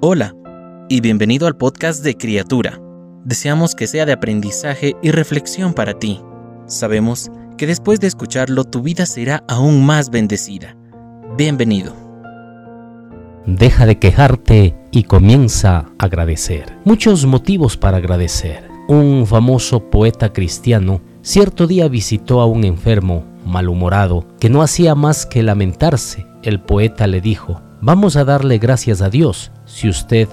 Hola y bienvenido al podcast de Criatura. Deseamos que sea de aprendizaje y reflexión para ti. Sabemos que después de escucharlo tu vida será aún más bendecida. Bienvenido. Deja de quejarte y comienza a agradecer. Muchos motivos para agradecer. Un famoso poeta cristiano cierto día visitó a un enfermo malhumorado que no hacía más que lamentarse. El poeta le dijo, vamos a darle gracias a Dios. Si usted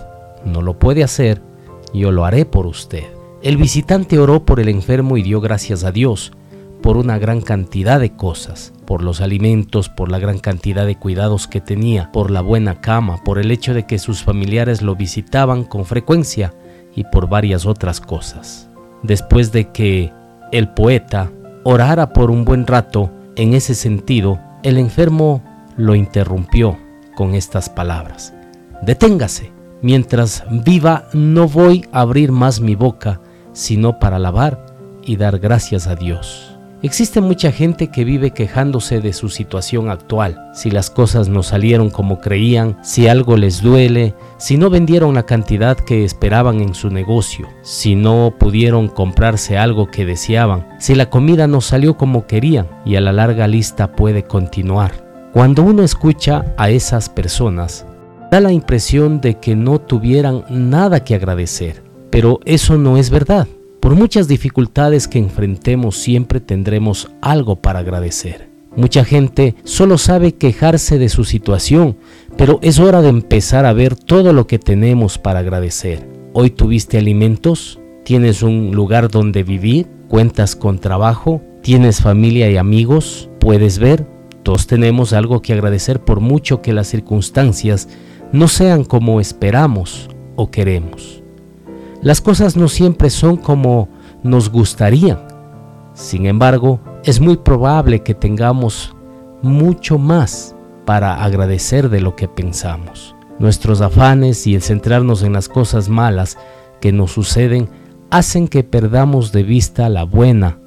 no lo puede hacer, yo lo haré por usted. El visitante oró por el enfermo y dio gracias a Dios por una gran cantidad de cosas, por los alimentos, por la gran cantidad de cuidados que tenía, por la buena cama, por el hecho de que sus familiares lo visitaban con frecuencia y por varias otras cosas. Después de que el poeta orara por un buen rato en ese sentido, el enfermo lo interrumpió con estas palabras. Deténgase, mientras viva no voy a abrir más mi boca, sino para alabar y dar gracias a Dios. Existe mucha gente que vive quejándose de su situación actual, si las cosas no salieron como creían, si algo les duele, si no vendieron la cantidad que esperaban en su negocio, si no pudieron comprarse algo que deseaban, si la comida no salió como querían y a la larga lista puede continuar. Cuando uno escucha a esas personas, da la impresión de que no tuvieran nada que agradecer, pero eso no es verdad. Por muchas dificultades que enfrentemos siempre tendremos algo para agradecer. Mucha gente solo sabe quejarse de su situación, pero es hora de empezar a ver todo lo que tenemos para agradecer. Hoy tuviste alimentos, tienes un lugar donde vivir, cuentas con trabajo, tienes familia y amigos, puedes ver, todos tenemos algo que agradecer por mucho que las circunstancias no sean como esperamos o queremos. Las cosas no siempre son como nos gustaría. Sin embargo, es muy probable que tengamos mucho más para agradecer de lo que pensamos. Nuestros afanes y el centrarnos en las cosas malas que nos suceden hacen que perdamos de vista la buena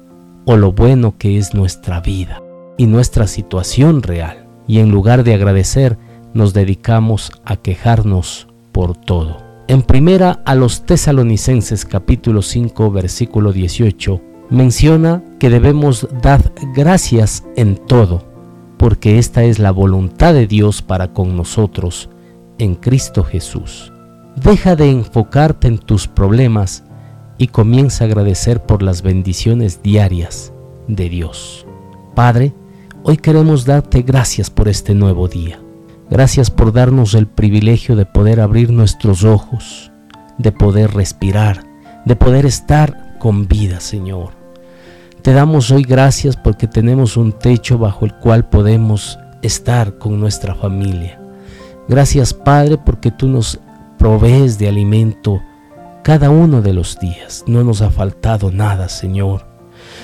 o lo bueno que es nuestra vida y nuestra situación real. Y en lugar de agradecer, nos dedicamos a quejarnos por todo. En primera a los tesalonicenses capítulo 5 versículo 18 menciona que debemos dar gracias en todo, porque esta es la voluntad de Dios para con nosotros en Cristo Jesús. Deja de enfocarte en tus problemas y comienza a agradecer por las bendiciones diarias de Dios. Padre, hoy queremos darte gracias por este nuevo día. Gracias por darnos el privilegio de poder abrir nuestros ojos, de poder respirar, de poder estar con vida, Señor. Te damos hoy gracias porque tenemos un techo bajo el cual podemos estar con nuestra familia. Gracias, Padre, porque tú nos provees de alimento cada uno de los días. No nos ha faltado nada, Señor.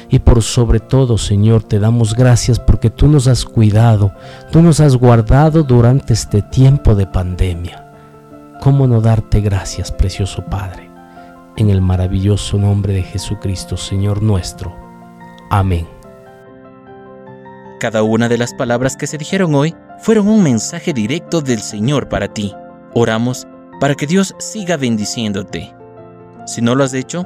Y por sobre todo, Señor, te damos gracias porque tú nos has cuidado, tú nos has guardado durante este tiempo de pandemia. ¿Cómo no darte gracias, precioso Padre? En el maravilloso nombre de Jesucristo, Señor nuestro. Amén. Cada una de las palabras que se dijeron hoy fueron un mensaje directo del Señor para ti. Oramos para que Dios siga bendiciéndote. Si no lo has hecho,